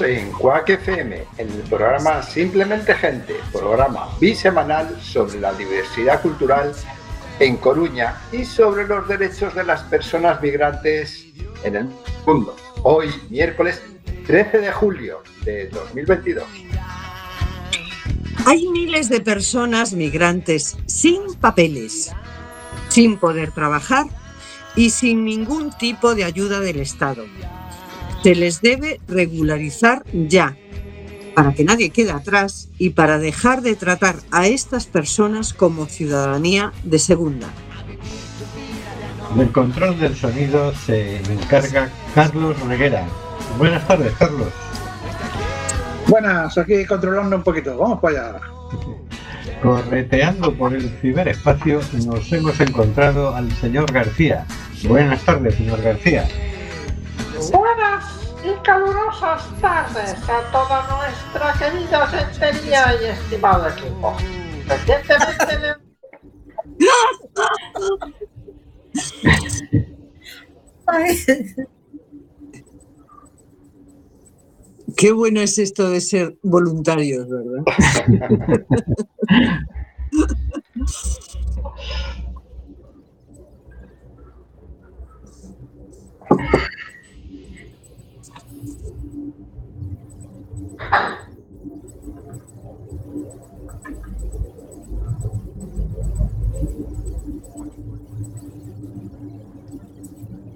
En Cuac FM, en el programa Simplemente Gente, programa bisemanal sobre la diversidad cultural en Coruña y sobre los derechos de las personas migrantes en el mundo. Hoy, miércoles 13 de julio de 2022. Hay miles de personas migrantes sin papeles, sin poder trabajar y sin ningún tipo de ayuda del Estado. Se les debe regularizar ya, para que nadie quede atrás y para dejar de tratar a estas personas como ciudadanía de segunda. Del control del sonido se encarga Carlos Reguera. Buenas tardes, Carlos. Buenas, aquí controlando un poquito. Vamos para allá. Correteando por el ciberespacio nos hemos encontrado al señor García. Buenas tardes, señor García. Buenas y calurosas tardes a toda nuestra querida sentería y estimado equipo. Recientemente le... Qué bueno es esto de ser voluntarios, ¿verdad?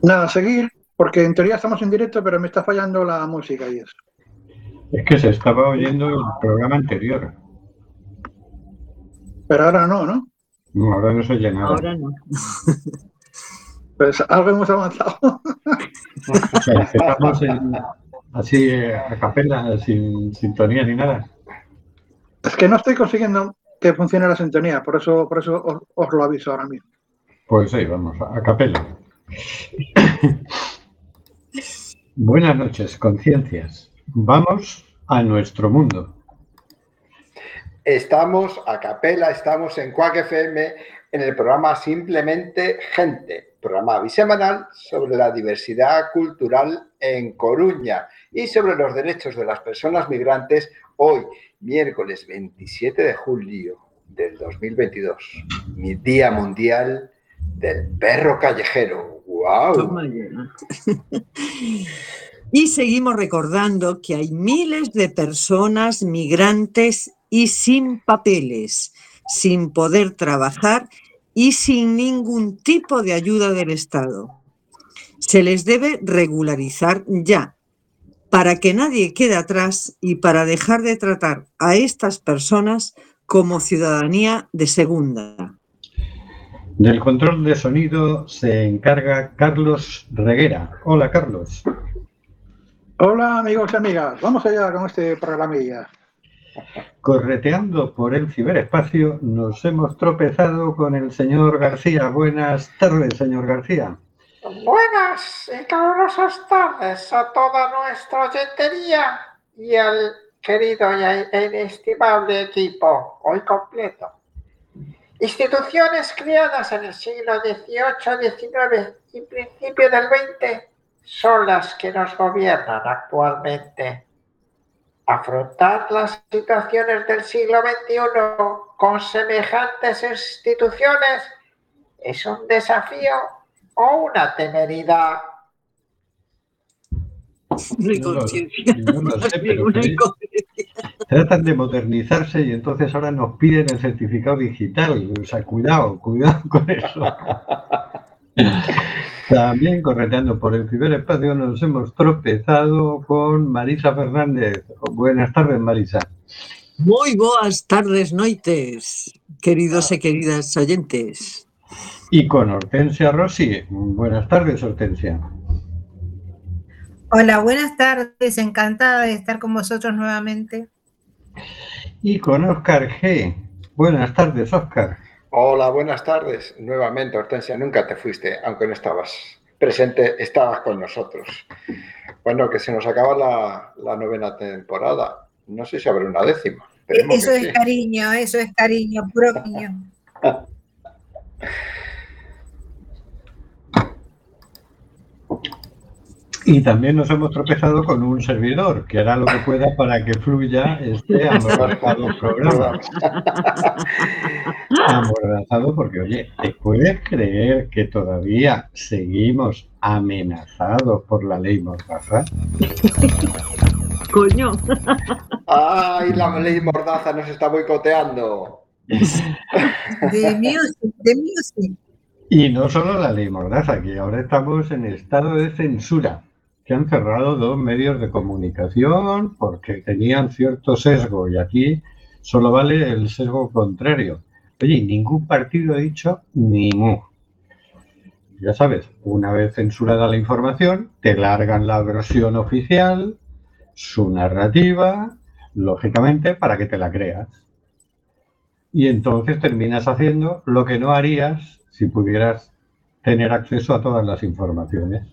Nada, seguir, porque en teoría estamos en directo, pero me está fallando la música y eso. Es que se estaba oyendo el programa anterior. Pero ahora no, ¿no? No, ahora no se oye nada. Ahora no. Pues algo hemos avanzado. O sea, Estamos en- así a capela, sin sintonía ni nada. Es que no estoy consiguiendo que funcione la sintonía, por eso, por eso os, os lo aviso ahora mismo. Pues sí, vamos, a capela. Buenas noches, conciencias. Vamos a nuestro mundo. Estamos a capela, estamos en Cuac FM en el programa Simplemente Gente, programa bisemanal sobre la diversidad cultural en Coruña y sobre los derechos de las personas migrantes hoy, miércoles 27 de julio del 2022, mi Día Mundial del Perro Callejero. ¡Wow! Y seguimos recordando que hay miles de personas migrantes y sin papeles, sin poder trabajar y sin ningún tipo de ayuda del Estado. Se les debe regularizar ya, para que nadie quede atrás y para dejar de tratar a estas personas como ciudadanía de segunda. Del control de sonido se encarga Carlos Reguera. Hola, Carlos. Hola amigos y amigas, vamos allá con este programilla. Correteando por el ciberespacio nos hemos tropezado con el señor García. Buenas tardes, señor García. Buenas y calurosas tardes a toda nuestra oyentería y al querido y e inestimable equipo, hoy completo. Instituciones criadas en el siglo XVIII, XIX y principio del XX son las que nos gobiernan actualmente. Afrontar las situaciones del siglo XXI con semejantes instituciones es un desafío o una temeridad. No no sé. Tratan de modernizarse y entonces ahora nos piden el certificado digital. O sea, cuidado, cuidado con eso. También correteando por el ciberespacio nos hemos tropezado con Marisa Fernández. Buenas tardes, Marisa. Muy boas tardes, noites, queridos y queridas oyentes. Y con Hortensia Rossi. Buenas tardes, Hortensia. Hola, buenas tardes, encantada de estar con vosotros nuevamente. Y con Oscar G. Buenas tardes, Oscar. Hola, buenas tardes. Nuevamente, Hortensia, nunca te fuiste, aunque no estabas presente, estabas con nosotros. Bueno, que se nos acaba la, la novena temporada. No sé si habrá una décima. Esperemos Eso que es sí. cariño, eso es cariño, puro cariño. Y también nos hemos tropezado con un servidor que hará lo que pueda para que fluya este amordazado programa. amordazado porque, oye, ¿te puedes creer que todavía seguimos amenazados por la ley Mordaza? Coño. ¡Ay, la ley Mordaza nos está boicoteando! Y no solo la ley Mordaza, que ahora estamos en estado de censura, que han cerrado dos medios de comunicación porque tenían cierto sesgo y aquí solo vale el sesgo contrario. Oye, ningún partido ha dicho ni mu. Ya sabes, una vez censurada la información, te largan la versión oficial, su narrativa, lógicamente, para que te la creas. Y entonces terminas haciendo lo que no harías si pudieras tener acceso a todas las informaciones.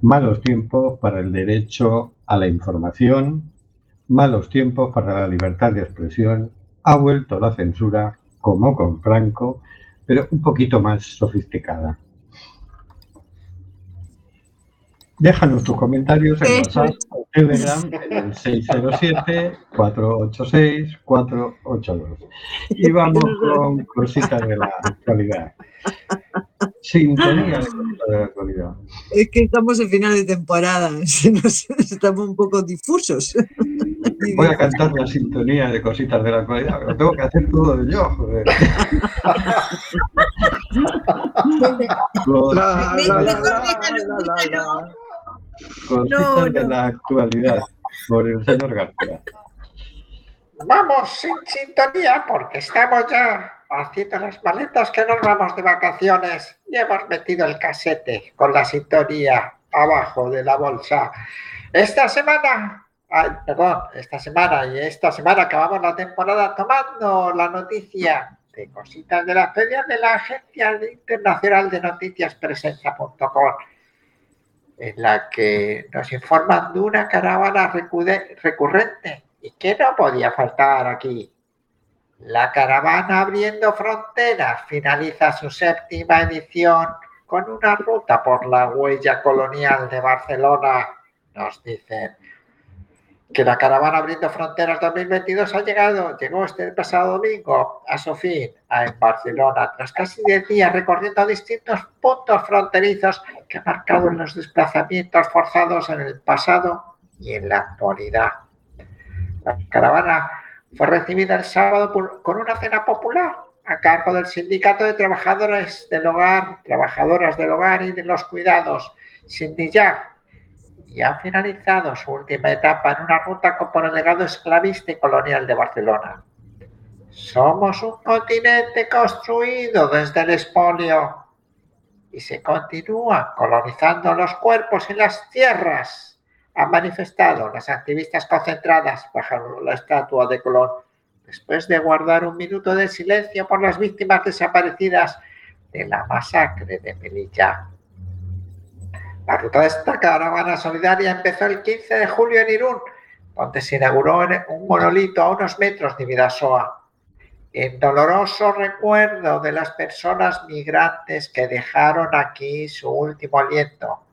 Malos tiempos para el derecho a la información, malos tiempos para la libertad de expresión, ha vuelto la censura, como con Franco, pero un poquito más sofisticada. Déjanos tus comentarios en WhatsApp o Telegram en el 607-486-482. Y vamos con cositas de la actualidad. Sintonía de cositas de la actualidad. Es que estamos en final de temporada, nos- estamos un poco difusos. Voy a cantar la sintonía de cositas de la actualidad, pero tengo que hacer todo yo, joder. La, la, la, No, de no. la actualidad por el señor García. Vamos sin sintonía porque estamos ya haciendo las maletas que nos vamos de vacaciones y hemos metido el casete con la sintonía abajo de la bolsa. Esta semana, ay, perdón, esta semana y esta semana acabamos la temporada tomando la noticia de cositas de la feria de la Agencia Internacional de Noticias Presencia.com en la que nos informan de una caravana recurrente y que no podía faltar aquí. La caravana abriendo fronteras finaliza su séptima edición con una ruta por la huella colonial de Barcelona. Nos dicen que la caravana abriendo fronteras 2022 ha llegado, llegó este pasado domingo a su fin en Barcelona, tras casi 10 días recorriendo distintos puntos fronterizos que ha marcado los desplazamientos forzados en el pasado y en la actualidad. La caravana fue recibida el sábado con una cena popular a cargo del Sindicato de Trabajadores del Hogar, Trabajadoras del Hogar y de los Cuidados, Sindillar, y ha finalizado su última etapa en una ruta por el legado esclavista y colonial de Barcelona. Somos un continente construido desde el expolio y se continúa colonizando los cuerpos y las tierras, han manifestado las activistas concentradas bajo la estatua de Colón, después de guardar un minuto de silencio por las víctimas desaparecidas de la masacre de Melilla. La ruta de esta caravana solidaria empezó el 15 de julio en Irún, donde se inauguró un monolito a unos metros de Vidasoa en doloroso recuerdo de las personas migrantes que dejaron aquí su último aliento.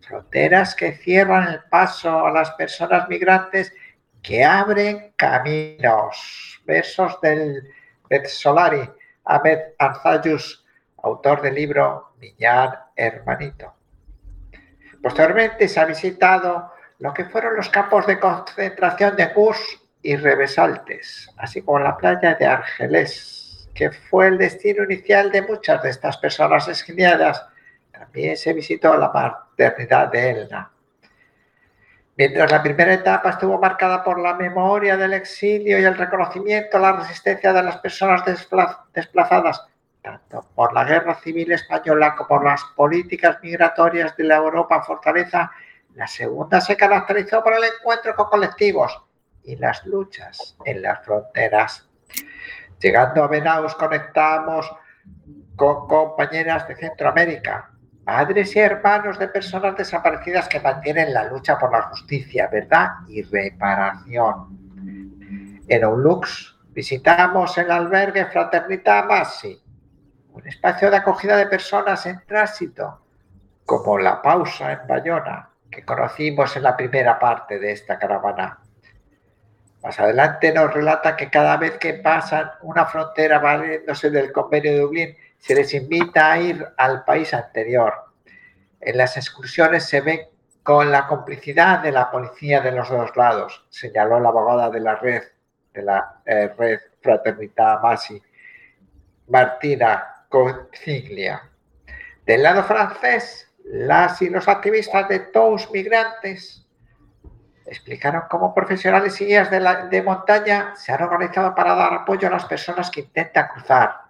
Fronteras que cierran el paso a las personas migrantes que abren caminos. Versos del Solari, Ahmed Arzayus, autor del libro Millán Hermanito. Posteriormente se ha visitado lo que fueron los campos de concentración de y Revesaltes, así como la playa de Argelés, que fue el destino inicial de muchas de estas personas exiliadas. También se visitó la maternidad de Elna. Mientras la primera etapa estuvo marcada por la memoria del exilio y el reconocimiento a la resistencia de las personas despla- desplazadas, tanto por la guerra civil española como por las políticas migratorias de la Europa fortaleza, la segunda se caracterizó por el encuentro con colectivos y las luchas en las fronteras. Llegando a Benaus conectamos con compañeras de Centroamérica, padres y hermanos de personas desaparecidas que mantienen la lucha por la justicia, verdad y reparación. En Oulux visitamos el albergue Fraternita Massi, un espacio de acogida de personas en tránsito, como La Pausa en Bayona, que conocimos en la primera parte de esta caravana. Más adelante nos relata que cada vez que pasan una frontera valiéndose del convenio de Dublín, se les invita a ir al país anterior. En las excursiones se ve con la complicidad de la policía de los dos lados, señaló la abogada de la red, de la eh, red Fraternità Masi, Martina Consiglia. Del lado francés, las y los activistas de todos Migrantes explicaron cómo profesionales y guías de, de montaña se han organizado para dar apoyo a las personas que intentan cruzar.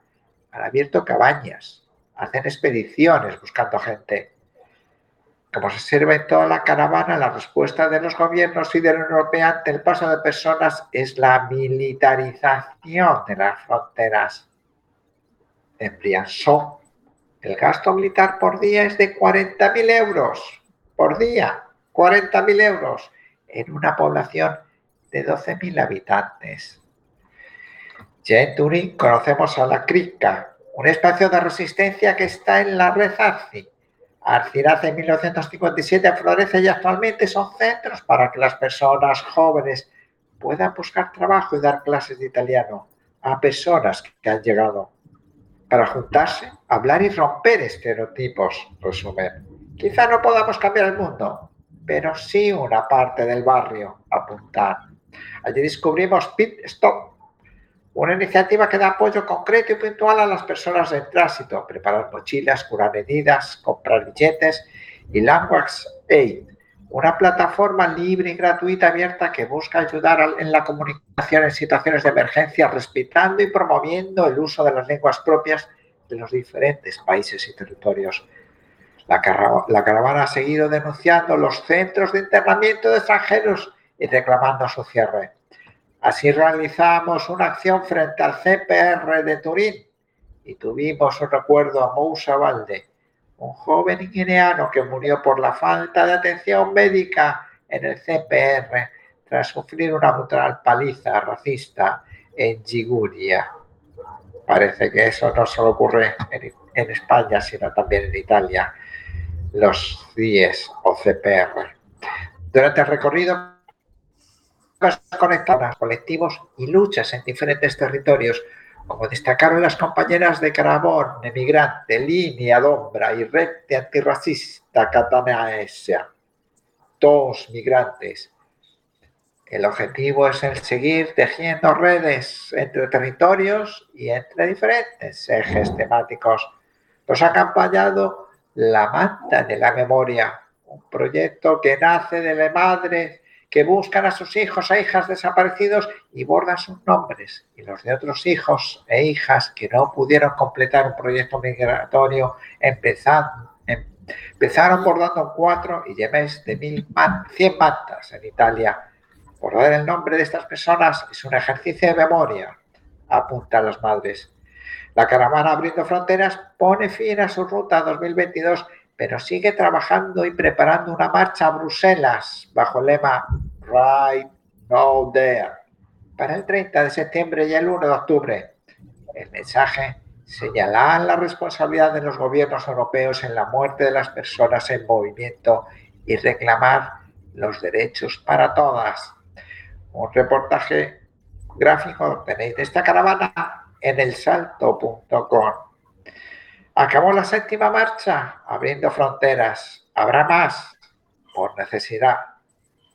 Han abierto cabañas, hacen expediciones buscando gente como se observa en toda la caravana, la respuesta de los gobiernos y de la Unión Europea ante el paso de personas es la militarización de las fronteras. En Briançon, el gasto militar por día es de 40.000 euros. Por día, 40.000 euros en una población de 12.000 habitantes. Ya en Turín conocemos a la CRICA, un espacio de resistencia que está en la red ARCI, Arciraz en 1957 florece y actualmente son centros para que las personas jóvenes puedan buscar trabajo y dar clases de italiano a personas que han llegado para juntarse, hablar y romper estereotipos, resumen. Quizá no podamos cambiar el mundo, pero sí una parte del barrio, apuntar. Allí descubrimos Pit Stop, una iniciativa que da apoyo concreto y puntual a las personas en tránsito, preparar mochilas, curar heridas, comprar billetes y Language Aid, una plataforma libre y gratuita abierta que busca ayudar en la comunicación en situaciones de emergencia, respetando y promoviendo el uso de las lenguas propias de los diferentes países y territorios. La, caravana ha seguido denunciando los centros de internamiento de extranjeros y reclamando su cierre. Así realizamos una acción frente al CPR de Turín y tuvimos un recuerdo a Moussa Valde, un joven guineano que murió por la falta de atención médica en el CPR tras sufrir una brutal paliza racista en Giguria. Parece que eso no solo ocurre en España, sino también en Italia, los CIES o CPR. Durante el recorrido conectadas, colectivos y luchas en diferentes territorios, como destacaron las compañeras de Carabón, Emigrante, Línea Dombra y Red de Antirracista Catanaesia, todos migrantes. El objetivo es el seguir tejiendo redes entre territorios y entre diferentes ejes temáticos. Nos ha acompañado la Manta de la Memoria, un proyecto que nace de la madre que buscan a sus hijos e hijas desaparecidos y bordan sus nombres y los de otros hijos e hijas que no pudieron completar un proyecto migratorio empezaron, empezaron bordando cuatro y llevéis de mil man, 100 mantas en Italia. Bordar el nombre de estas personas es un ejercicio de memoria, apuntan las madres. La caravana Abriendo Fronteras pone fin a su ruta 2022 pero sigue trabajando y preparando una marcha a Bruselas bajo el lema Right Now There para el 30 de septiembre y el 1 de octubre. El mensaje señala la responsabilidad de los gobiernos europeos en la muerte de las personas en movimiento y reclamar los derechos para todas. Un reportaje gráfico tenéis de esta caravana en elsalto.com. Acabó la séptima marcha, abriendo fronteras. Habrá más, por necesidad.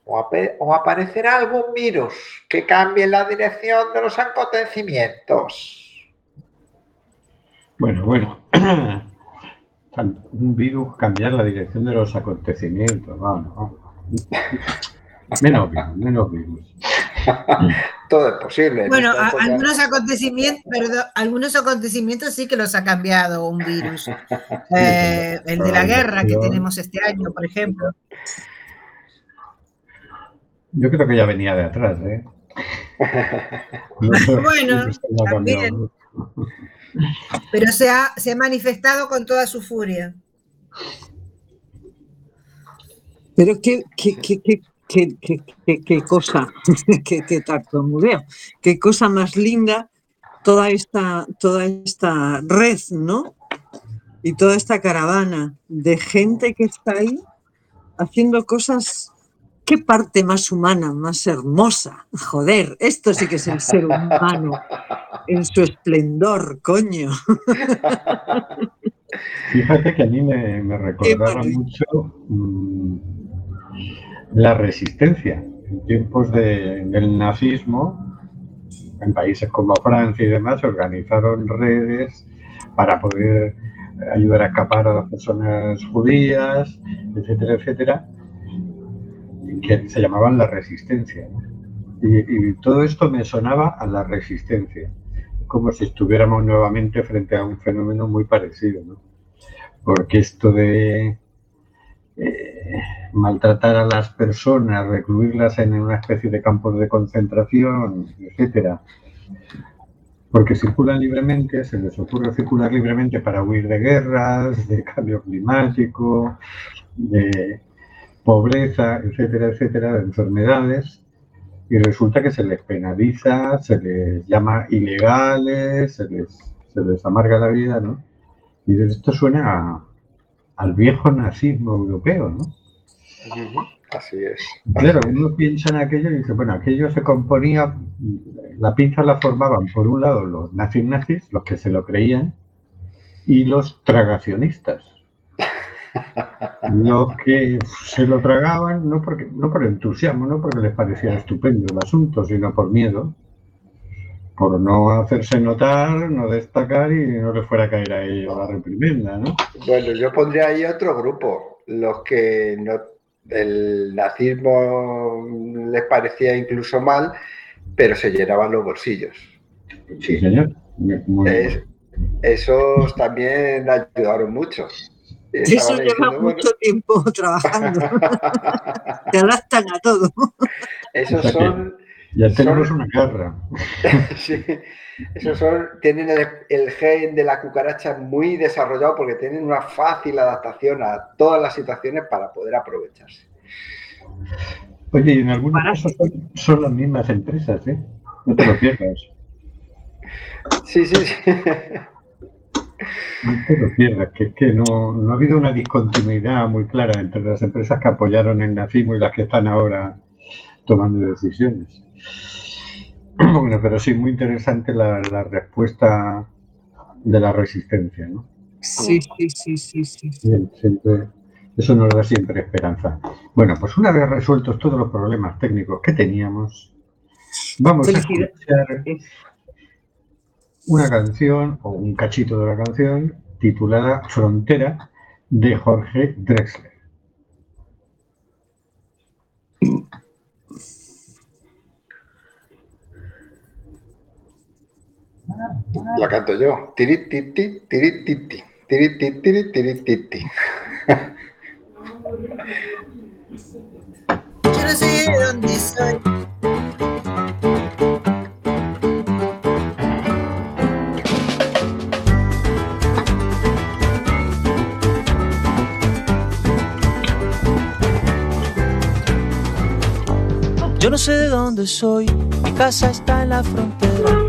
O, aparecerá algún virus que cambie la dirección de los acontecimientos. Bueno, bueno. Un virus cambiar la dirección de los acontecimientos. Vamos, vamos. Menos virus, menos virus. Todo es posible. Bueno, algunos acontecimientos, perdón, algunos acontecimientos sí que los ha cambiado un virus. Eh, el de la guerra que tenemos este año, por ejemplo. Yo creo que ya venía de atrás, ¿eh? bueno, también. Pero se ha, se ha manifestado con toda su furia. Pero qué, qué, qué, qué, qué, qué, cosa, qué, qué tartamudeo, qué cosa más linda toda esta, toda esta red, ¿no? Y toda esta caravana de gente que está ahí haciendo cosas. ¿Qué parte más humana, más hermosa? Joder, esto sí que es el ser humano en su esplendor, coño. Fíjate que a mí me, me recordaba mucho mmm, la resistencia. En tiempos de, del nazismo, en países como Francia y demás, se organizaron redes para poder ayudar a escapar a las personas judías, etcétera, etcétera, que se llamaban la resistencia. y, todo esto me sonaba a la resistencia, como si estuviéramos nuevamente frente a un fenómeno muy parecido. ¿no? Porque esto de eh, maltratar a las personas, recluirlas en una especie de campos de concentración, etcétera, porque circulan libremente, se les ocurre circular libremente para huir de guerras, de cambio climático, de pobreza, etcétera, etcétera, de enfermedades, y resulta que se les penaliza, se les llama ilegales, se les, se les amarga la vida, ¿no? Y esto suena a, al viejo nazismo europeo, ¿no? Así es. Claro, uno piensa en aquello y dice, bueno, aquello se componía, la pinza la formaban por un lado los nazis nazis, los que se lo creían, y los tragacionistas. Los que se lo tragaban no, porque, no por entusiasmo, no porque les parecía estupendo el asunto, sino por miedo, por no hacerse notar, no destacar y no le fuera a caer a ellos la reprimenda, ¿no? Bueno, yo pondría ahí otro grupo, los que no el nazismo les parecía incluso mal, pero se llenaban los bolsillos. Sí, señor. Es, esos también ayudaron mucho. Eso lleva diciendo, mucho bueno, tiempo trabajando. Te adaptan a todo. Esos son. Ya tenemos son, una guerra. sí, esos son, tienen el, el, gen de la cucaracha muy desarrollado porque tienen una fácil adaptación a todas las situaciones para poder aprovecharse. Oye, y en algunos casos son, son, las mismas empresas, ¿eh? No te lo pierdas. Sí, sí, sí. No te lo pierdas, que, que no, no ha habido una discontinuidad muy clara entre las empresas que apoyaron el nazismo y las que están ahora tomando decisiones. Bueno, pero sí, muy interesante la, la respuesta de la resistencia, ¿no? Sí, sí, sí, sí, sí. Bien, siempre, eso nos da siempre esperanza. Bueno, pues una vez resueltos todos los problemas técnicos que teníamos, vamos a escuchar una canción o un cachito de la canción titulada Frontera de Jorge Drexler. La canto yo. Tirititi, tirititi, tirititi, tirititi. Yo no sé dónde soy. Yo no sé de dónde soy, mi casa está en la frontera.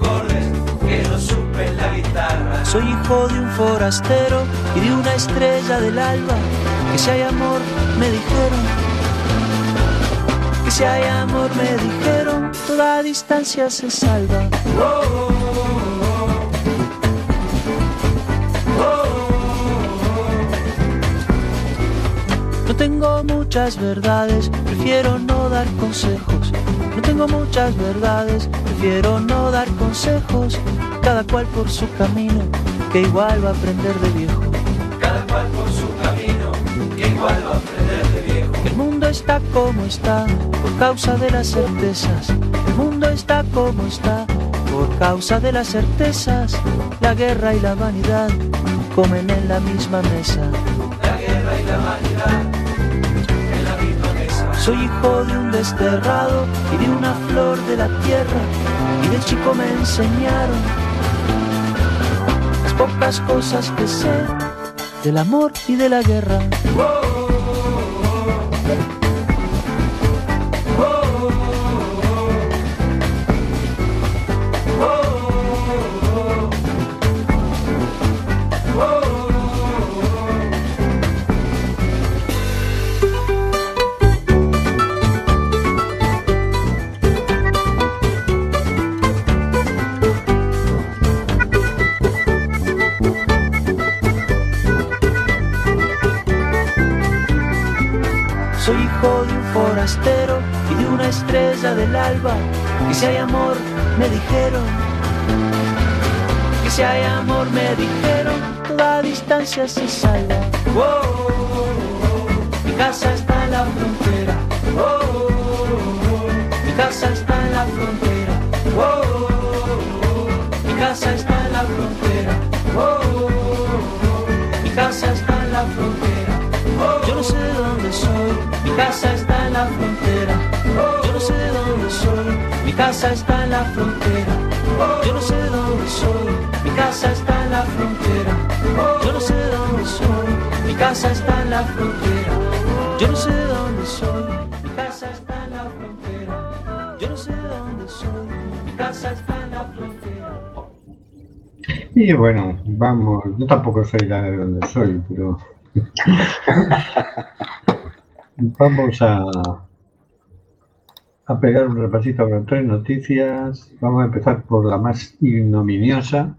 Soy hijo de un forastero y de una estrella del alba. Que si hay amor, me dijeron. Que si hay amor, me dijeron. Toda distancia se salva. No tengo muchas verdades, prefiero no dar consejos. No tengo muchas verdades, prefiero no dar consejos. Cada cual por su camino, que igual va a aprender de viejo. Cada cual por su camino, que igual va a aprender de viejo. El mundo está como está, por causa de las certezas. El mundo está como está, por causa de las certezas. La guerra y la vanidad comen en la misma mesa. La guerra y la vanidad en la misma mesa. Soy hijo de un desterrado y de una flor de la tierra. Y de chico me enseñaron pocas cosas que sé del amor y de la guerra. Soy hijo de un forastero y de una estrella del alba. Y si hay amor, me dijeron. Que si hay amor, me dijeron. Toda distancia se salva. Mi casa está en la frontera. Mi casa está en la frontera. Mi casa está en la frontera. Mi casa está en la frontera. Yo no sé de dónde soy, mi casa está en la frontera. Yo no sé de dónde soy, mi casa está en la frontera. Yo no sé de dónde soy, mi casa está en la frontera. Yo no sé de dónde soy, mi casa está en la frontera. Yo no sé de dónde soy, mi casa está en la frontera. Yo no sé de dónde soy, mi casa está en la frontera. Y bueno, vamos, yo tampoco soy la de donde soy, pero vamos a, a pegar un repasito con tres noticias. Vamos a empezar por la más ignominiosa,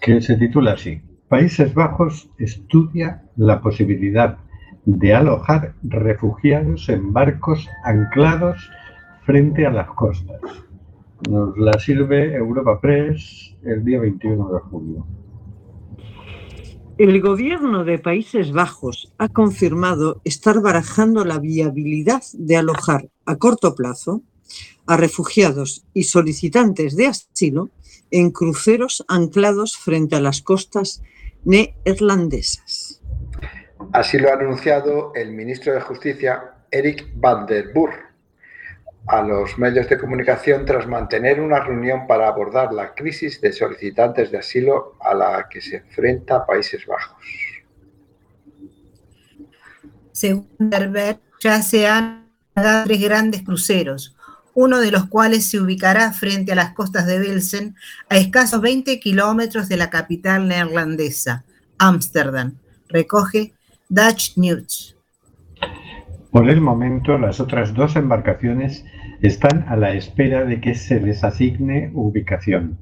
que se titula así. Países Bajos estudia la posibilidad de alojar refugiados en barcos anclados frente a las costas. Nos la sirve Europa Press el día 21 de julio. El gobierno de Países Bajos ha confirmado estar barajando la viabilidad de alojar a corto plazo a refugiados y solicitantes de asilo en cruceros anclados frente a las costas neerlandesas. Así lo ha anunciado el ministro de Justicia, Eric van der Burg, a los medios de comunicación tras mantener una reunión para abordar la crisis de solicitantes de asilo a la que se enfrenta Países Bajos. Según Derber, ya se han dado tres grandes cruceros, uno de los cuales se ubicará frente a las costas de Belsen, a escasos 20 kilómetros de la capital neerlandesa, Ámsterdam. Recoge Dutch News. Por el momento, las otras dos embarcaciones están a la espera de que se les asigne ubicación.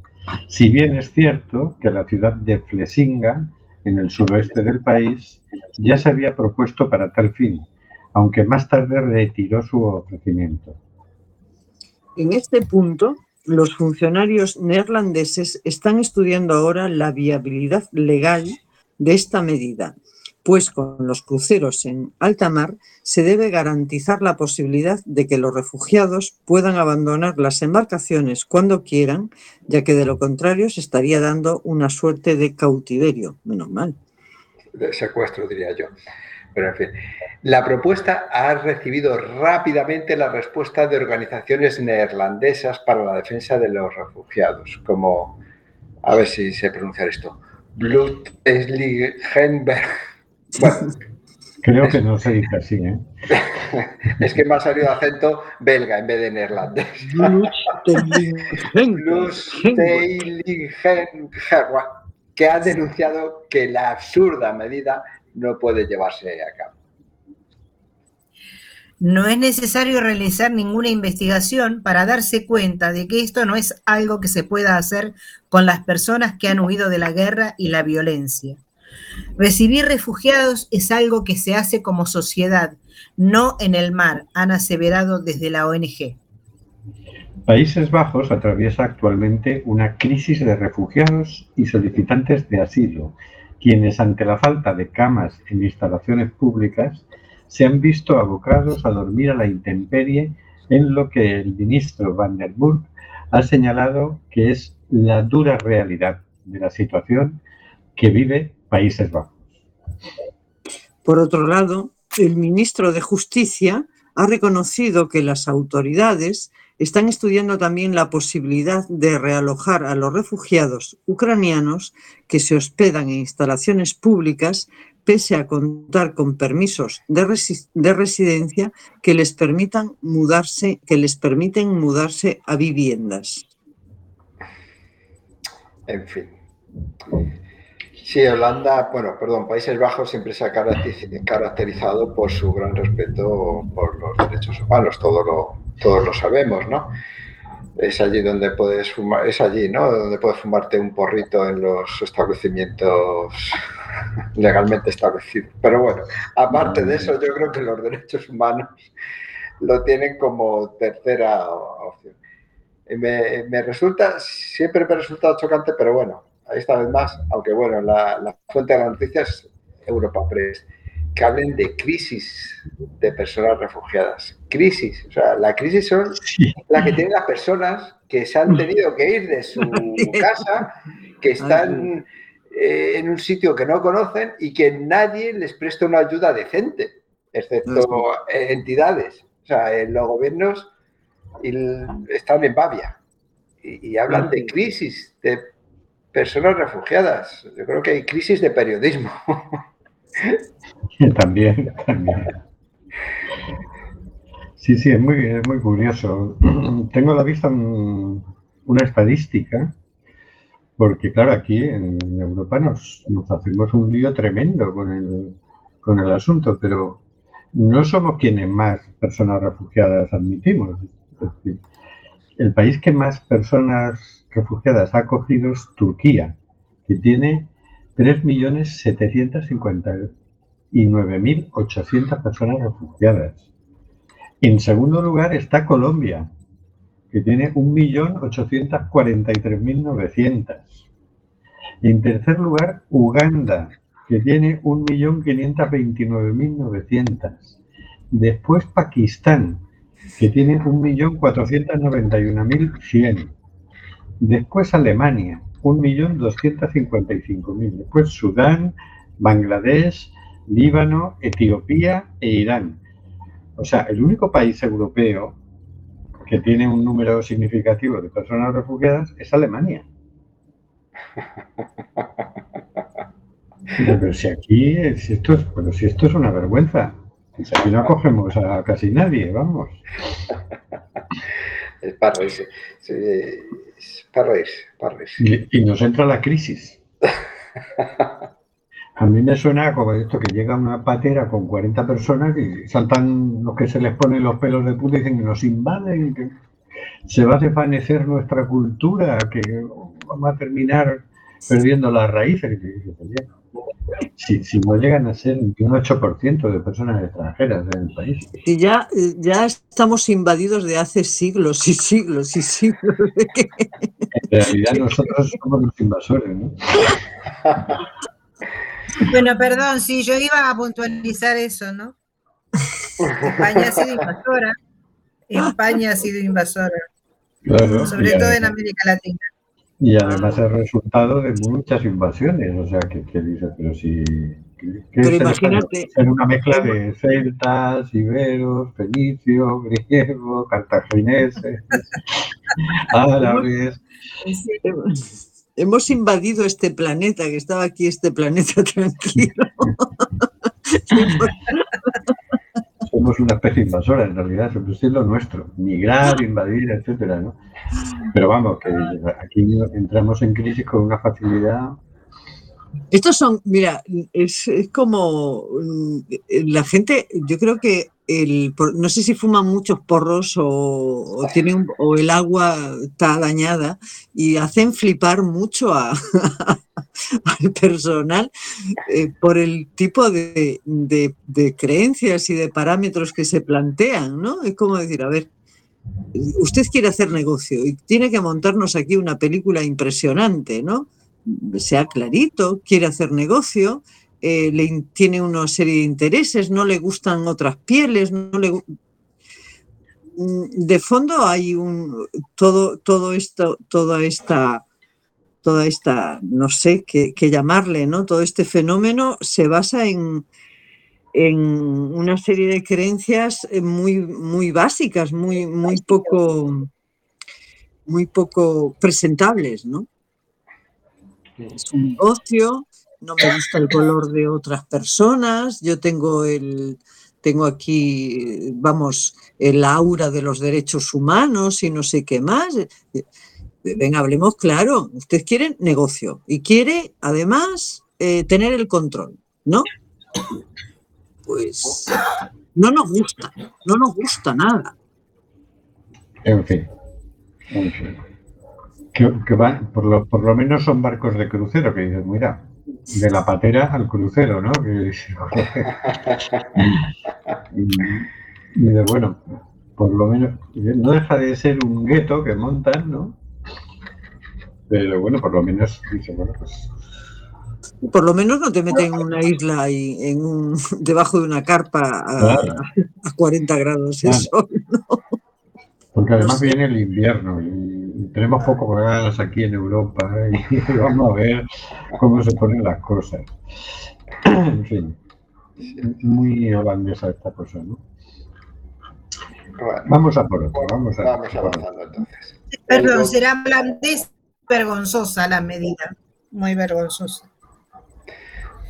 Si bien es cierto que la ciudad de Flesinga, en el suroeste del país, ya se había propuesto para tal fin, aunque más tarde retiró su ofrecimiento. En este punto, los funcionarios neerlandeses están estudiando ahora la viabilidad legal de esta medida, pues con los cruceros en alta mar se debe garantizar la posibilidad de que los refugiados puedan abandonar las embarcaciones cuando quieran, ya que de lo contrario se estaría dando una suerte de cautiverio, menos mal. De secuestro, diría yo. Pero en fin, la propuesta ha recibido rápidamente la respuesta de organizaciones neerlandesas para la defensa de los refugiados, como, a ver si sé pronunciar esto, Blutsligenberg. Bueno, Creo que no se dice así, ¿eh? es que me ha salido acento belga en vez de neerlandés. Que ha denunciado que la absurda medida no puede llevarse a cabo. No es necesario realizar ninguna investigación para darse cuenta de que esto no es algo que se pueda hacer con las personas que han huido de la guerra y la violencia. Recibir refugiados es algo que se hace como sociedad, no en el mar, han aseverado desde la ONG. Países Bajos atraviesa actualmente una crisis de refugiados y solicitantes de asilo, quienes ante la falta de camas en instalaciones públicas se han visto abocados a dormir a la intemperie en lo que el ministro Van der Burg ha señalado que es la dura realidad de la situación que vive Países Bajos. Por otro lado, el ministro de Justicia ha reconocido que las autoridades están estudiando también la posibilidad de realojar a los refugiados ucranianos que se hospedan en instalaciones públicas pese a contar con permisos de, resi- de residencia que les permitan mudarse, que les permiten mudarse a viviendas. En fin. Sí, Holanda, bueno, perdón, Países Bajos siempre se ha caracteriz- caracterizado por su gran respeto por los derechos humanos, todo lo, todos lo sabemos, ¿no? Es allí donde puedes fumar, es allí, ¿no? Donde puedes fumarte un porrito en los establecimientos legalmente establecidos. Pero bueno, aparte de eso, yo creo que los derechos humanos lo tienen como tercera opción. Me, me resulta, siempre me ha resultado chocante, pero bueno, esta vez más, aunque bueno, la, la fuente de las noticias es Europa Press, que hablen de crisis de personas refugiadas. Crisis, o sea, la crisis son Sí. la que tienen las personas que se han tenido que ir de su casa, que están eh, en un sitio que no conocen y que nadie les presta una ayuda decente, excepto eh, entidades. O sea, eh, los gobiernos y- están en babia y, y hablan de crisis de personas refugiadas. Yo creo que hay crisis de periodismo. También, también. Sí, sí, es muy, es muy curioso. Tengo a la vista un- una estadística, porque claro, aquí en Europa nos, nos hacemos un lío tremendo con el, con el asunto, pero no somos quienes más personas refugiadas admitimos. Es decir, el país que más personas refugiadas ha acogido Turquía, que tiene 3.759.800 personas refugiadas. En segundo lugar está Colombia, que tiene 1.843.900. En tercer lugar, Uganda, que tiene 1.529.900. Después Pakistán, que tiene 1.491.100. Después Alemania, 1.255.000. Después Sudán, Bangladesh, Líbano, Etiopía e Irán. O sea, el único país europeo que tiene un número significativo de personas refugiadas es Alemania. Pero, si aquí, si esto es, pero si esto es una vergüenza, si aquí no acogemos a casi nadie, vamos. Reírse. Sí, Y, y nos entra la crisis. A mí me suena como esto que llega una patera con 40 personas y saltan los que se les ponen los pelos de punta y dicen que nos invaden, que se va a desvanecer nuestra cultura, que vamos a terminar perdiendo las raíces. Y dices, "Oye, Si, si no llegan a ser un 8% de personas extranjeras en el país. Y ya, ya estamos invadidos de hace siglos y siglos y siglos. En realidad nosotros somos los invasores, ¿no? Bueno, perdón, sí, yo iba a puntualizar eso, ¿no? España ha sido invasora. España ha sido invasora, Claro, sobre todo en América Latina. Y además es resultado de muchas invasiones, o sea, que, que dice, pero si... ¿qué Pero es esto? imagínate- Ser una mezcla de celtas, iberos, fenicios, griegos, cartagineses, árabes... Hemos invadido este planeta, que estaba aquí este planeta tranquilo. Somos una especie invasora, en realidad, es lo nuestro, migrar, invadir, etcétera, ¿no? Pero vamos, que aquí entramos en crisis con una facilidad Estos son, mira, es, es como mm, la gente, yo creo que el, por- no sé si fuman muchos porros o, o tienen, o el agua está dañada y hacen flipar mucho a- al personal eh, por el tipo de, de- de creencias y de parámetros que se plantean, ¿no? Es como decir, a ver, usted quiere hacer negocio y tiene que montarnos aquí una película impresionante, ¿no? Sea clarito, quiere hacer negocio, eh, le tiene una serie de intereses, no le gustan otras pieles, no le Mm, de fondo hay un todo todo esto toda esta toda esta no sé qué, qué llamarle no todo este fenómeno se basa en en una serie de creencias eh, muy, muy básicas, muy, muy poco muy poco presentables, ¿no? Es un negocio, no me gusta el color de otras personas, yo tengo el tengo aquí, vamos, el aura de los derechos humanos y no sé qué más. Venga, hablemos claro. Usted quiere negocio y quiere, además, eh, tener el control, ¿no? Pues no nos gusta, no nos gusta nada. En fin. Que, que van, por, lo, por lo menos son barcos de crucero, que dices, mira, de la patera al crucero, ¿no? Que- y, y de bueno, por lo menos, no deja de ser un gueto que montan, ¿no? Pero bueno, por lo menos dice, bueno, pues Por lo menos no te meten en una isla y en un, debajo de una carpa a, Claro. a 40 grados de Claro. sol. Porque además viene el invierno y tenemos poco gas aquí en Europa ¿eh? y vamos a ver cómo se ponen las cosas. En fin, muy holandesa esta cosa, ¿no? Bueno, Vamos a por otro, vamos a vamos avanzando entonces. Perdón, será holandés vergonzosa la medida. Muy vergonzosa.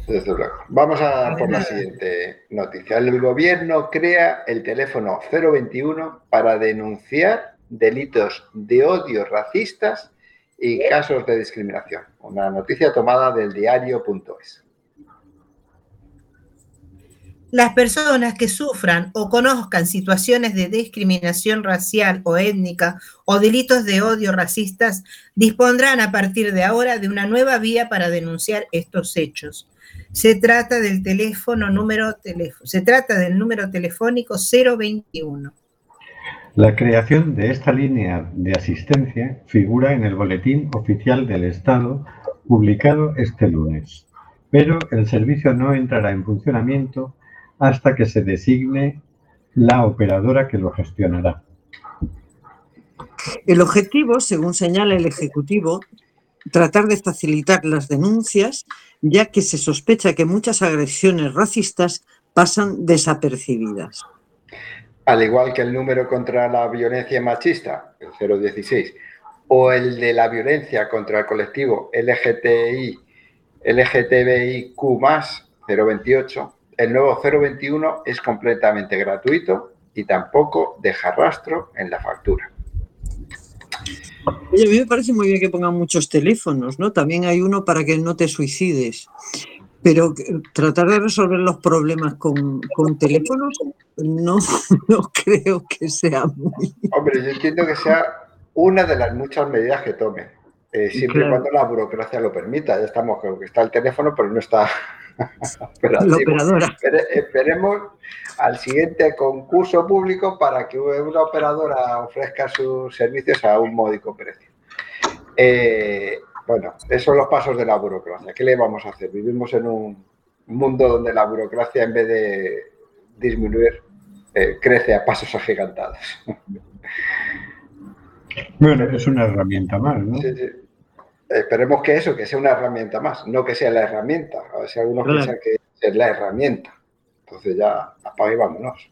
Desde luego. Vamos a por la siguiente noticia. El gobierno crea el teléfono 021 para denunciar delitos de odio racistas y casos de discriminación. Una noticia tomada del diario.es. Las personas que sufran o conozcan situaciones de discriminación racial o étnica o delitos de odio racistas dispondrán a partir de ahora de una nueva vía para denunciar estos hechos. Se trata del teléfono número teléfono, se trata del número telefónico 021. La creación de esta línea de asistencia figura en el Boletín Oficial del Estado publicado este lunes, pero el servicio no entrará en funcionamiento hasta que se designe la operadora que lo gestionará. El objetivo, según señala el Ejecutivo, tratar de facilitar las denuncias, ya que se sospecha que muchas agresiones racistas pasan desapercibidas. Al igual que el número contra la violencia machista, el 016, o el de la violencia contra el colectivo LGTI, LGTBIQ, 028, el nuevo 021 es completamente gratuito y tampoco deja rastro en la factura. Oye, a mí me parece muy bien que pongan muchos teléfonos, ¿no? También hay uno para que no te suicides. Pero tratar de resolver los problemas con, con teléfonos no, no creo que sea muy... Hombre, yo entiendo que sea una de las muchas medidas que tome, eh, siempre y Claro. cuando la burocracia lo permita. Ya estamos con que está el teléfono, pero no está La operativo. operadora. Espere- esperemos al siguiente concurso público para que una operadora ofrezca sus servicios a un módico precio. Eh, bueno, esos son los pasos de la burocracia. ¿Qué le vamos a hacer? Vivimos en un mundo donde la burocracia, en vez de disminuir, eh, crece a pasos agigantados. Bueno, es una herramienta más, ¿no? Sí, sí. Esperemos que eso, que sea una herramienta más, no que sea la herramienta. A ver si algunos Claro. piensan que es la herramienta. Entonces ya apaga y vámonos.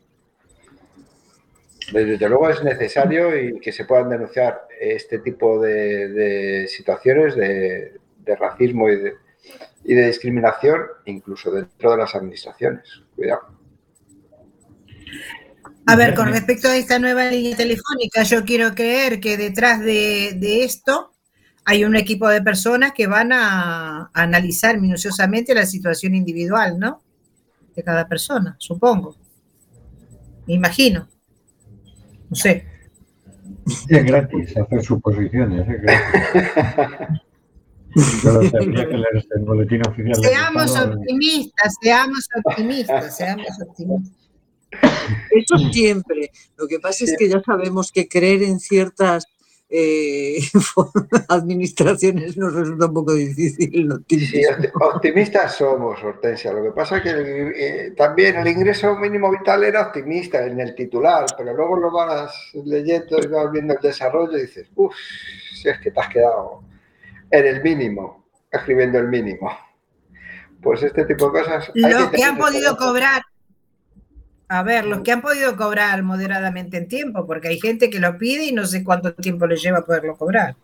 Desde luego es necesario y que se puedan denunciar este tipo de, de situaciones de, de racismo y de, y de discriminación, incluso dentro de las administraciones. Cuidado. A ver, con respecto a esta nueva línea telefónica, yo quiero creer que detrás de, de esto hay un equipo de personas que van a, a analizar minuciosamente la situación individual, ¿no? De cada persona, supongo. Me imagino. No sé. Es gratis hacer suposiciones, es gratis. Solo tendría que leerse el boletín oficial del Seamos optimistas, seamos optimistas, seamos optimistas. Eso siempre. Lo que pasa es que ya sabemos que creer en ciertas eh, administraciones nos resulta un poco difícil. ¿no? Sí, opti- optimistas somos, Hortensia. Lo que pasa es que eh, también el ingreso mínimo vital era optimista en el titular, pero luego lo vas leyendo y vas viendo el desarrollo y dices, uff, si es que te has quedado en el mínimo, escribiendo el mínimo. Pues este tipo de cosas. hay Lo que han podido cobrar, A ver, los que han podido cobrar moderadamente en tiempo, porque hay gente que lo pide y no sé cuánto tiempo le lleva poderlo cobrar.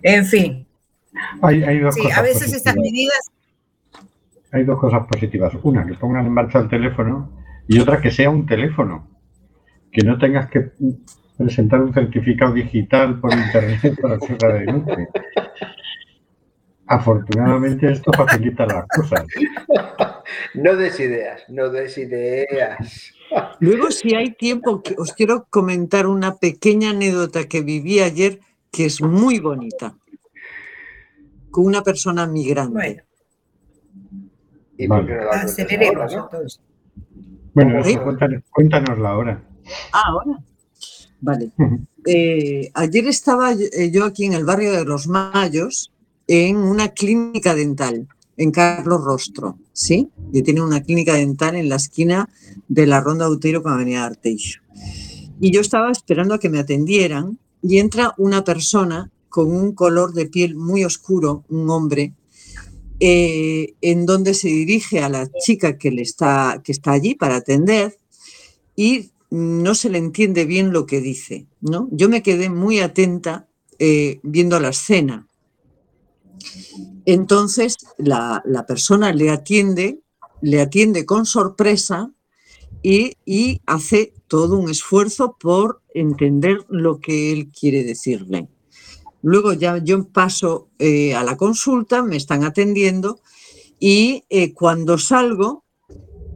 En fin. Hay, hay dos Sí, cosas a veces estas positivas. medidas, Hay dos cosas positivas. Una, que pongan en marcha el teléfono y otra, que sea un teléfono. Que no tengas que presentar un certificado digital por internet para hacer la denuncia. Afortunadamente esto facilita las cosas. No des ideas, no des ideas. Luego, si hay tiempo, os quiero comentar una pequeña anécdota que viví ayer que es muy bonita. Con una persona migrante. bueno, ¿Y por Vale. qué no la cuentas aceleremos ahora, no? entonces. Bueno, cuéntanos, cuéntanosla ahora. Ah, ahora. Vale. Eh, ayer estaba eh, yo aquí en el barrio de Los Mayos en una clínica dental, en Carlos Rostro, ¿sí? Que tiene una clínica dental en la esquina de la Ronda Uteiro con Avenida Arteixo. Y yo estaba esperando a que me atendieran y entra una persona con un color de piel muy oscuro, un hombre, eh, en donde se dirige a la chica que, le está, que está allí para atender y no se le entiende bien lo que dice. ¿no? Yo me quedé muy atenta eh, viendo la escena. Entonces la, la persona le atiende, le atiende con sorpresa y, y hace todo un esfuerzo por entender lo que él quiere decirle. Luego ya yo paso eh, a la consulta, me están atendiendo y eh, cuando salgo,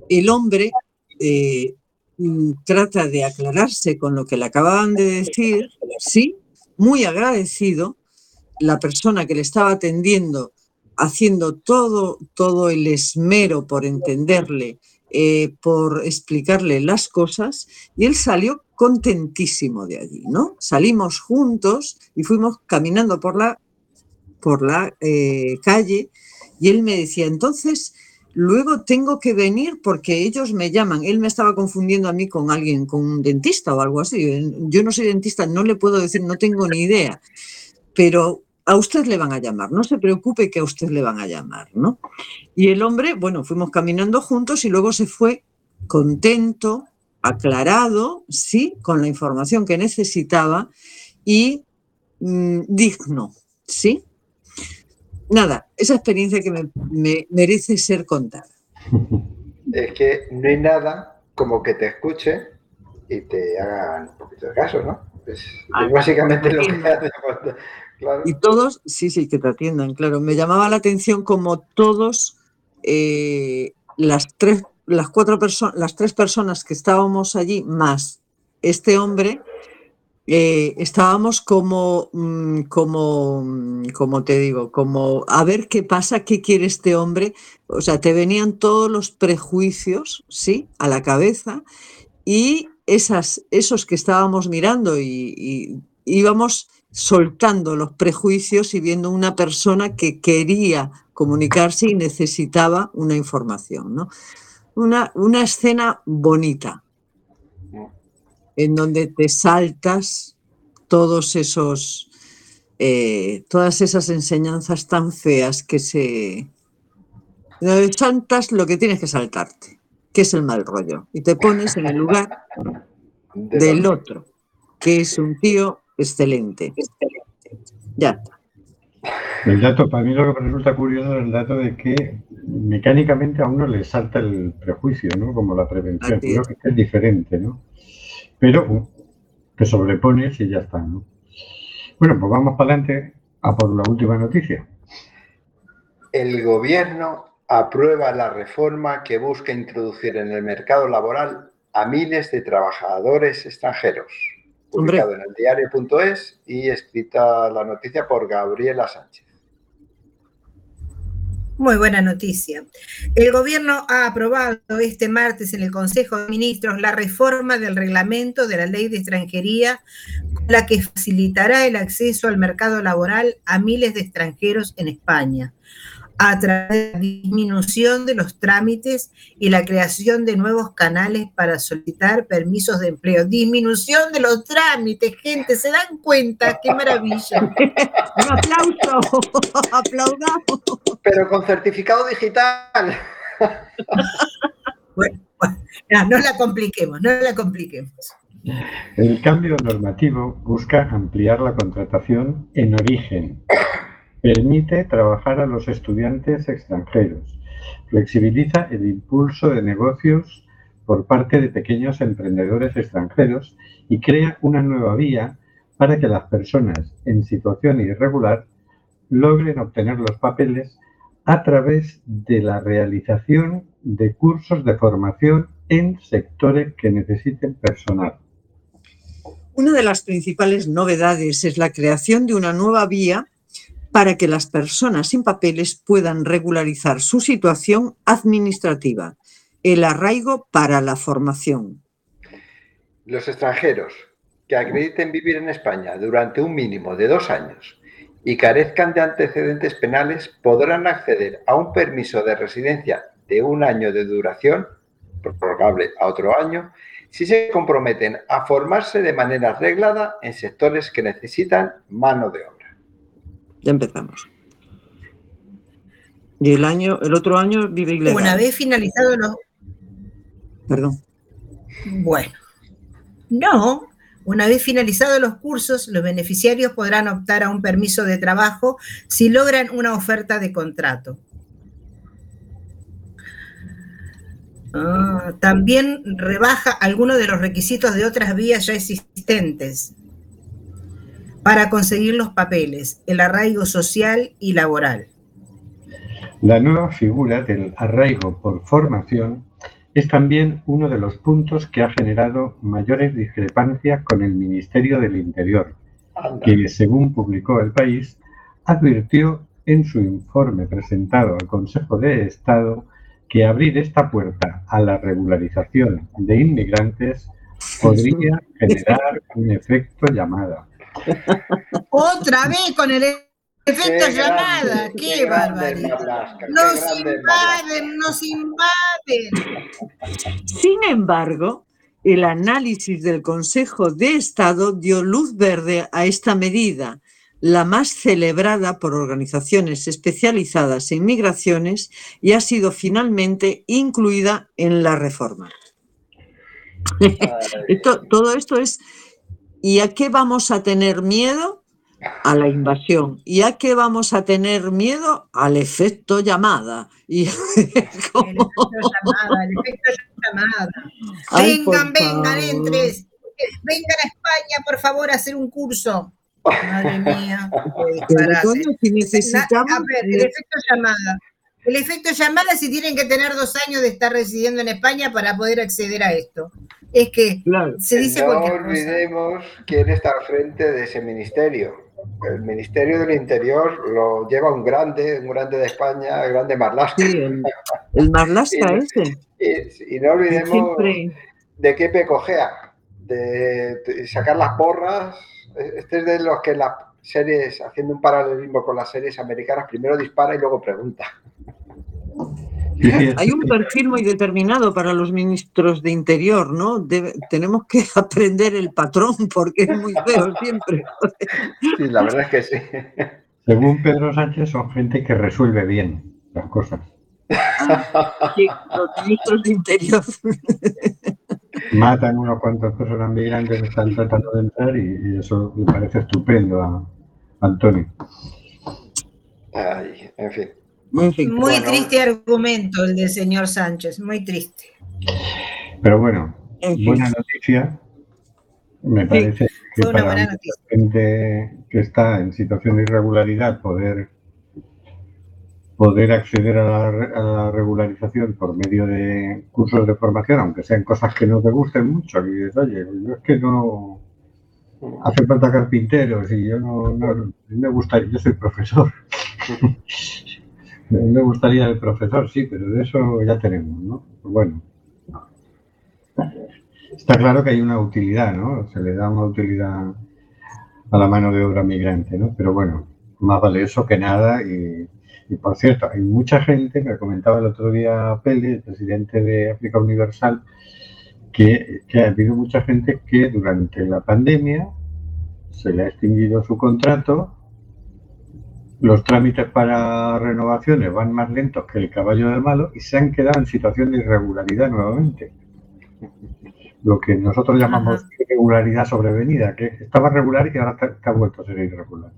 el hombre eh, mm, trata de aclararse con lo que le acababan de decir, sí, muy agradecido, la persona que le estaba atendiendo haciendo todo, todo el esmero por entenderle, eh, por explicarle las cosas, y él salió contentísimo de allí, ¿no? Salimos juntos y fuimos caminando por la, por la eh, calle y él me decía, entonces, luego tengo que venir porque ellos me llaman. Él me estaba confundiendo a mí con alguien, con un dentista o algo así. Yo no soy dentista, no le puedo decir, no tengo ni idea, pero a usted le van a llamar, no se preocupe que a usted le van a llamar, ¿no? Y el hombre, bueno, fuimos caminando juntos y luego se fue contento, aclarado, sí, con la información que necesitaba y mm, digno, ¿sí? Nada, esa experiencia que me, me merece ser contada. Es que no hay nada como que te escuche y te hagan un poquito de caso, ¿no? Es, Ah, es básicamente lo que hace. Y todos, sí, sí, que te atiendan, claro. Me llamaba la atención como todos, eh, las tres, las cuatro personas, las tres personas que estábamos allí, más este hombre, eh, estábamos como, mm, como, mm, como te digo, como a ver qué pasa, qué quiere este hombre. O sea, te venían todos los prejuicios, sí, a la cabeza y esas, esos que estábamos mirando y, y íbamos soltando los prejuicios y viendo una persona que quería comunicarse y necesitaba una información, ¿no? Una, una escena bonita, en donde te saltas todos esos, eh, todas esas enseñanzas tan feas que se... donde saltas lo que tienes que saltarte, que es el mal rollo, y te pones en el lugar De del otro, que es un tío excelente. Ya está. El dato, para mí lo que me resulta curioso es el dato de que mecánicamente a uno le salta el prejuicio, ¿no? Como la prevención. Así Creo es. que es diferente, ¿no? Pero uh, te sobrepones y ya está, ¿no? Bueno, pues vamos para adelante a por la última noticia. El gobierno aprueba la reforma que busca introducir en el mercado laboral a miles de trabajadores extranjeros. Hombre. Publicado en el diario.es y escrita la noticia por Gabriela Sánchez. Muy buena noticia. El gobierno ha aprobado este martes en el Consejo de Ministros la reforma del reglamento de la ley de extranjería, con la que facilitará el acceso al mercado laboral a miles de extranjeros en España, a través de la disminución de los trámites y la creación de nuevos canales para solicitar permisos de empleo. Disminución de los trámites, gente, ¿se dan cuenta? ¡Qué maravilla! Un aplauso, aplaudamos. Pero con certificado digital. Bueno, bueno, no, no la compliquemos, no la compliquemos. El cambio normativo busca ampliar la contratación en origen. Permite trabajar a los estudiantes extranjeros. Flexibiliza el impulso de negocios por parte de pequeños emprendedores extranjeros y crea una nueva vía para que las personas en situación irregular logren obtener los papeles a través de la realización de cursos de formación en sectores que necesiten personal. Una de las principales novedades es la creación de una nueva vía para que las personas sin papeles puedan regularizar su situación administrativa, el arraigo para la formación. Los extranjeros que acrediten vivir en España durante un mínimo de dos años y carezcan de antecedentes penales podrán acceder a un permiso de residencia de un año de duración, prorrogable a otro año, si se comprometen a formarse de manera reglada en sectores que necesitan mano de obra. Ya empezamos. Y el año, el otro año vive ilegal. Una vez finalizados los... Perdón. Bueno, no. Una vez finalizados los cursos, los beneficiarios podrán optar a un permiso de trabajo si logran una oferta de contrato. Ah, también rebaja algunos de los requisitos de otras vías ya existentes para conseguir los papeles, el arraigo social y laboral. La nueva figura del arraigo por formación es también uno de los puntos que ha generado mayores discrepancias con el Ministerio del Interior, que, según publicó el país, advirtió en su informe presentado al Consejo de Estado que abrir esta puerta a la regularización de inmigrantes podría generar un efecto llamada. Otra vez con el efecto Qué llamada, grande, qué, barbaridad. Nos invaden, nos invaden. Sin embargo, el análisis del Consejo de Estado dio luz verde a esta medida, la más celebrada por organizaciones especializadas en migraciones y ha sido finalmente incluida en la reforma. Esto- todo esto es, ¿y a qué vamos a tener miedo? A la invasión. ¿Y a qué vamos a tener miedo? Al efecto llamada. Y El efecto llamada, el efecto llamada. Ay, vengan, vengan, entres. Vengan a España, por favor, a hacer un curso. Madre mía. coño, si necesitamos... A ver, el efecto llamada. El efecto llamada si tienen que tener dos años de estar residiendo en España para poder acceder a esto. Es que Claro. se dice no cualquier cosa. olvidemos quién está al frente de ese ministerio. El Ministerio del Interior lo lleva un grande, un grande de España, el grande Marlaska. Sí, el, el ese. Y, y no olvidemos siempre... de qué pecojea, de, de sacar las porras. Este es de los que las series, haciendo un paralelismo con las series americanas, primero dispara y luego pregunta. Hay un perfil muy determinado para los ministros de Interior, ¿no? Debe- tenemos que aprender el patrón porque es muy feo siempre. Sí, la verdad es que sí. Según Pedro Sánchez, son gente que resuelve bien las cosas. Sí, los ministros de Interior. Matan unos cuantos personas migrantes que están tratando de entrar y, y eso me parece estupendo a Antonio. Ay, en fin. Muy Bueno. triste argumento el del señor Sánchez, muy triste. Pero bueno, en fin. buena noticia. Me parece que Fue una para noticia. gente que está en situación de irregularidad poder poder acceder a la, regularización por medio de cursos de formación, aunque sean cosas que no te gusten mucho, y dices, oye, yo es que no hace falta carpinteros y yo no, no me gustaría, yo soy profesor. me gustaría el profesor, sí, pero de eso ya tenemos, ¿no? Pues bueno. Está claro que hay una utilidad, ¿no? Se le da una utilidad a la mano de obra migrante, ¿no? Pero bueno, más vale eso que nada. Y, y por cierto, hay mucha gente, me comentaba el otro día Pele, el presidente de África Universal, que, que ha habido mucha gente que durante la pandemia se le ha extinguido su contrato los trámites para renovaciones van más lentos que el caballo del malo y se han quedado en situación de irregularidad nuevamente. Lo que nosotros llamamos irregularidad sobrevenida, que estaba regular y ahora ha vuelto a ser irregular.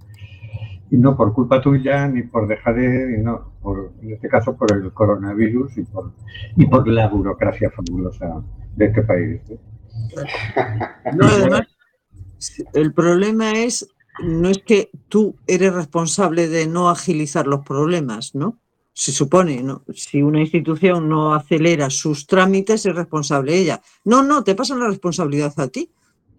Y no por culpa tuya, ni por dejar de, no, por, en este caso por el coronavirus y por, y por la burocracia fabulosa de este país. ¿eh? No, además, el problema es, no es que tú eres responsable de no agilizar los problemas, ¿no? Se supone, ¿no? Si una institución no acelera sus trámites, es responsable ella. No, no, te pasan la responsabilidad a ti.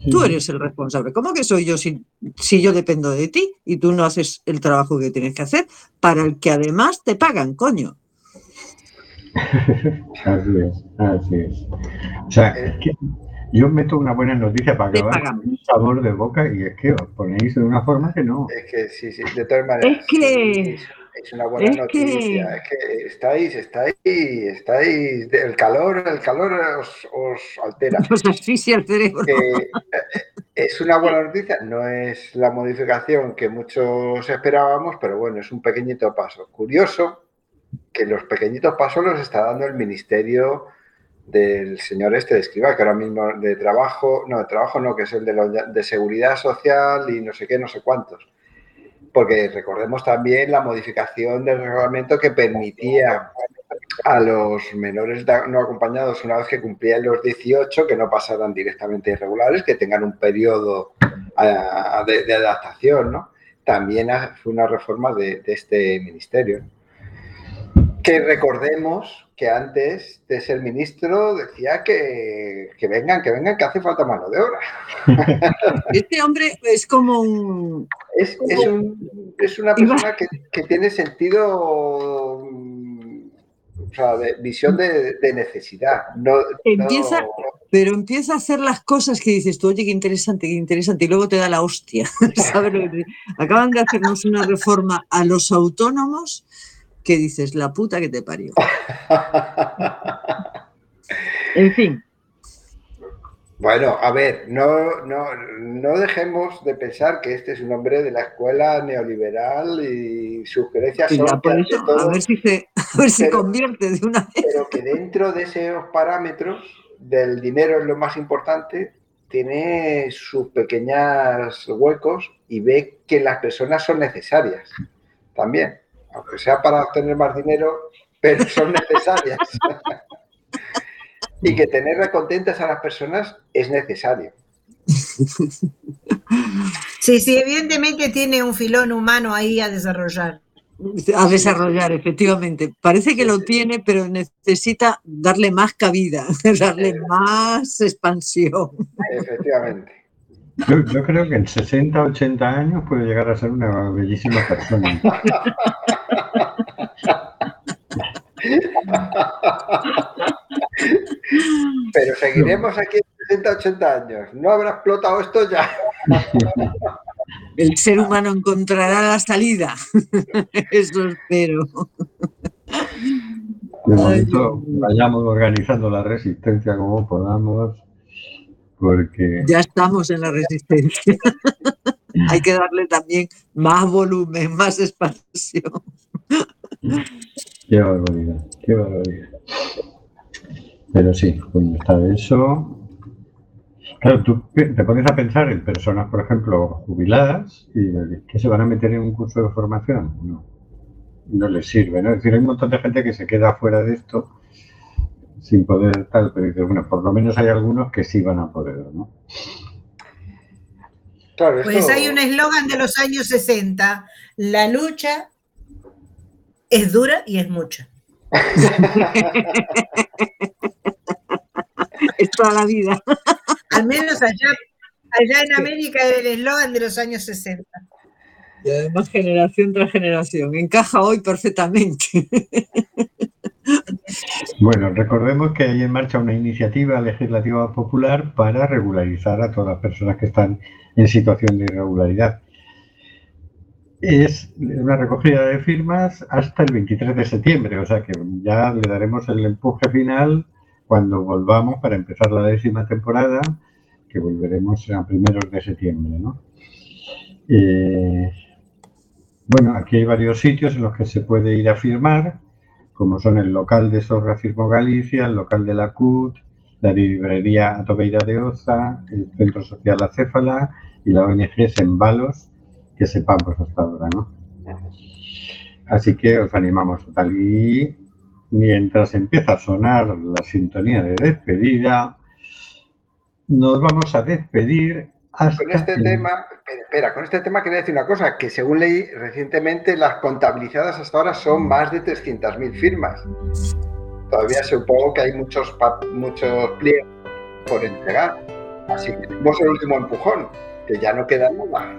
Tú eres el responsable. ¿Cómo que soy yo si, si yo dependo de ti y tú no haces el trabajo que tienes que hacer para el que además te pagan, coño? Así es, así es. O sea, es que yo meto una buena noticia para acabar un sabor de boca y es que os ponéis de una forma que no. Es que sí, sí, de todas maneras. Es que- sí, es una buena es noticia. que- Es que estáis, estáis, estáis. El calor, el calor os, os altera. Nos asfixia el cerebro. Eh, es una buena noticia, no es la modificación que muchos esperábamos, pero bueno, es un pequeñito paso. Curioso que los pequeñitos pasos los está dando el ministerio del señor este de escriba, que ahora mismo de trabajo, no, de trabajo no, que es el de, los- de seguridad social y no sé qué, no sé cuántos. Porque recordemos también la modificación del reglamento que permitía a los menores no acompañados, una vez que cumplían los 18, que no pasaran directamente irregulares, que tengan un periodo ah, de, adaptación, ¿no? También fue una reforma de este ministerio. Que recordemos que antes de ser ministro decía que, que vengan, que vengan, que hace falta mano de obra. Este hombre es como un... Es, es un- es una persona que, que tiene sentido, mm, o sea, de visión de, de necesidad. No, Empieza- no- Pero empieza a hacer las cosas que dices tú, oye, qué interesante, qué interesante, y luego te da la hostia. ¿Sabes lo que te- Acaban de hacernos una reforma a los autónomos que dices, la puta que te parió. En fin, Bueno, a ver, no, no, no dejemos de pensar que este es un hombre de la escuela neoliberal y sus creencias y son eso, todo, a ver si se, a ver si Pero- convierte de una vez. pero que dentro de esos parámetros del dinero es lo más importante, tiene sus pequeños huecos y ve que las personas son necesarias también, aunque sea para obtener más dinero, pero son necesarias. y que tener contentas a las personas es necesario. Sí, sí, evidentemente tiene un filón humano ahí a desarrollar. A desarrollar, efectivamente. Parece que lo tiene, pero necesita darle más cabida, darle más expansión. Efectivamente. Yo, yo creo que en 60, 80 años puede llegar a ser una bellísima persona. Pero seguiremos aquí en 60, 80 años. No habrá explotado esto ya. El ser humano encontrará la salida. Eso espero. De momento vayamos organizando la resistencia como podamos, porque Ya estamos en la resistencia. Hay que darle también más volumen, más expansión. Qué barbaridad, qué barbaridad. Pero sí, cuando está eso. Claro, tú te pones a pensar en personas, por ejemplo, jubiladas y que se van a meter en un curso de formación. No, no les sirve, ¿no? Es decir, hay un montón de gente que se queda fuera de esto sin poder tal, pero dices, bueno, por lo menos hay algunos que sí van a poder, ¿no? Claro, esto- Pues hay un eslogan de los años 60, la lucha es dura y es mucha. Es toda la vida. Al menos allá, allá en América era el eslogan de los años 60. Y además generación tras generación. Encaja hoy perfectamente. Bueno, recordemos que hay en marcha una iniciativa legislativa popular para regularizar a todas las personas que están en situación de irregularidad. Es una recogida de firmas hasta el 23 de septiembre, o sea que ya le daremos el empuje final cuando volvamos para empezar la décima temporada, que volveremos a primeros de septiembre, ¿no? Eh, Bueno, aquí hay varios sitios en los que se puede ir a firmar, como son el local de Sorra Firmo Galicia, el local de la CUT, la librería Atobeira de Oza, el Centro Social Acéfala y la ONG Sembalos, que sepamos hasta ahora, ¿no? Así que os animamos total. Y mientras empieza a sonar la sintonía de despedida, nos vamos a despedir hasta... Con este el- tema, espera, espera, con este tema quería decir una cosa, que según leí recientemente, las contabilizadas hasta ahora son más de 300.000 firmas. Todavía supongo que hay muchos, muchos pliegos por entregar. Así que tenemos el último empujón, que ya no queda nada.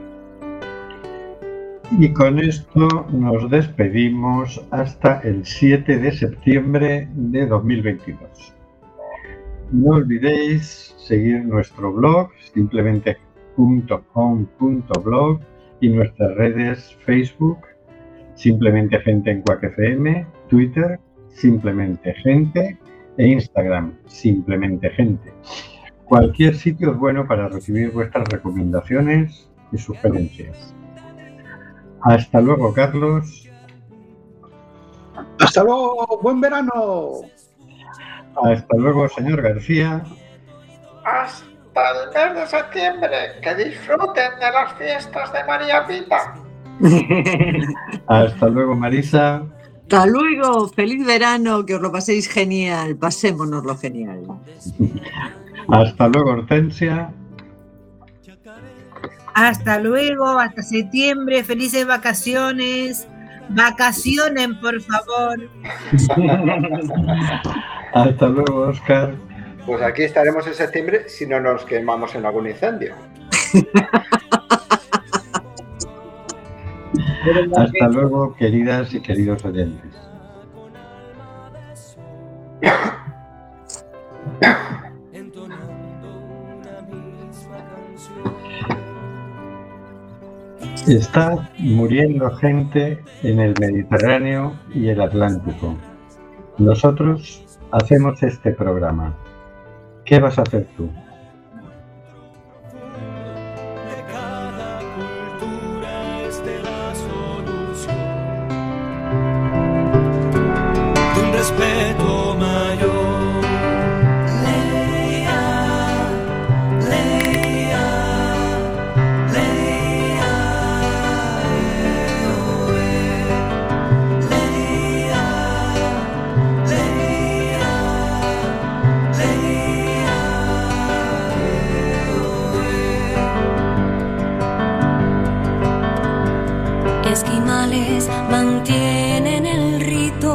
Y con esto nos despedimos hasta el 7 de septiembre de 2022. No olvidéis seguir nuestro blog, simplemente.com.blog y nuestras redes Facebook, Simplemente Gente en Quack Twitter, Simplemente Gente e Instagram, Simplemente Gente. Cualquier sitio es bueno para recibir vuestras recomendaciones y sugerencias. Hasta luego, Carlos. Hasta luego, buen verano. Hasta luego, señor García. Hasta el mes de septiembre. Que disfruten de las fiestas de María Pita. Hasta luego, Marisa. Hasta luego, feliz verano, que os lo paséis genial, pasémonoslo genial. Hasta luego, Hortensia. Hasta luego, hasta septiembre, felices vacaciones. Vacacionen, por favor. Hasta luego, Oscar. Pues aquí estaremos en septiembre si no nos quemamos en algún incendio. Hasta luego, queridas y queridos oyentes. Está muriendo gente en el Mediterráneo y el Atlántico. Nosotros hacemos este programa. ¿Qué vas a hacer tú? Mantienen el rito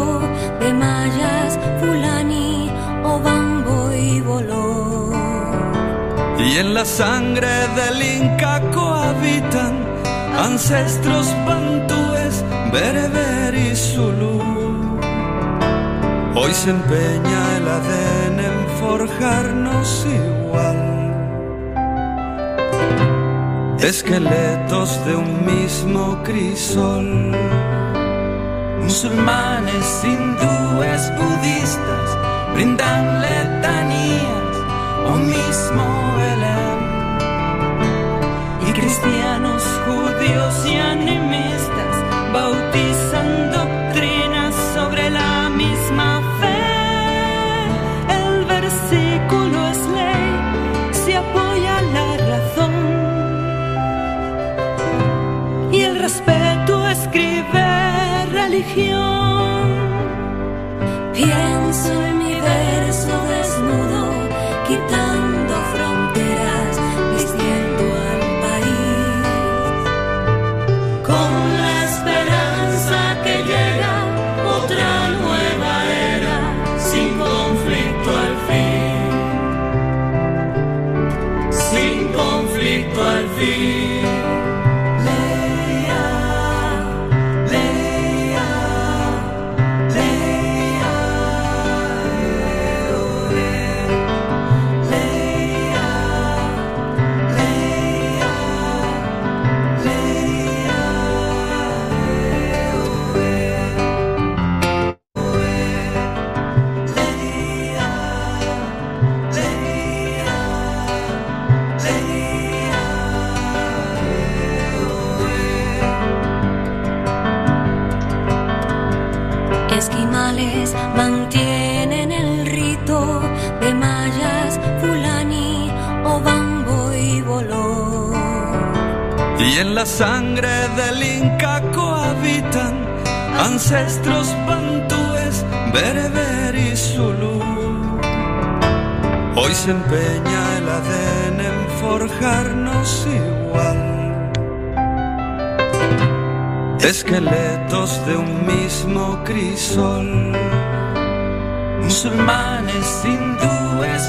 de mayas, fulani, obambo y boló. Y en la sangre del Inca cohabitan ancestros bantúes, bereber y zulú. Hoy se empeña el ADN en forjarnos igual. Esqueletos de un mismo crisol. Musulmanes, hindúes, budistas brindan letanías o mismo Belén. Y cristianos, judíos y animistas bautizan sangre del Inca cohabitan ancestros bantúes, bereber y zulú. Hoy se empeña el ADN en forjarnos igual. Esqueletos de un mismo crisol. Musulmanes, hindúes,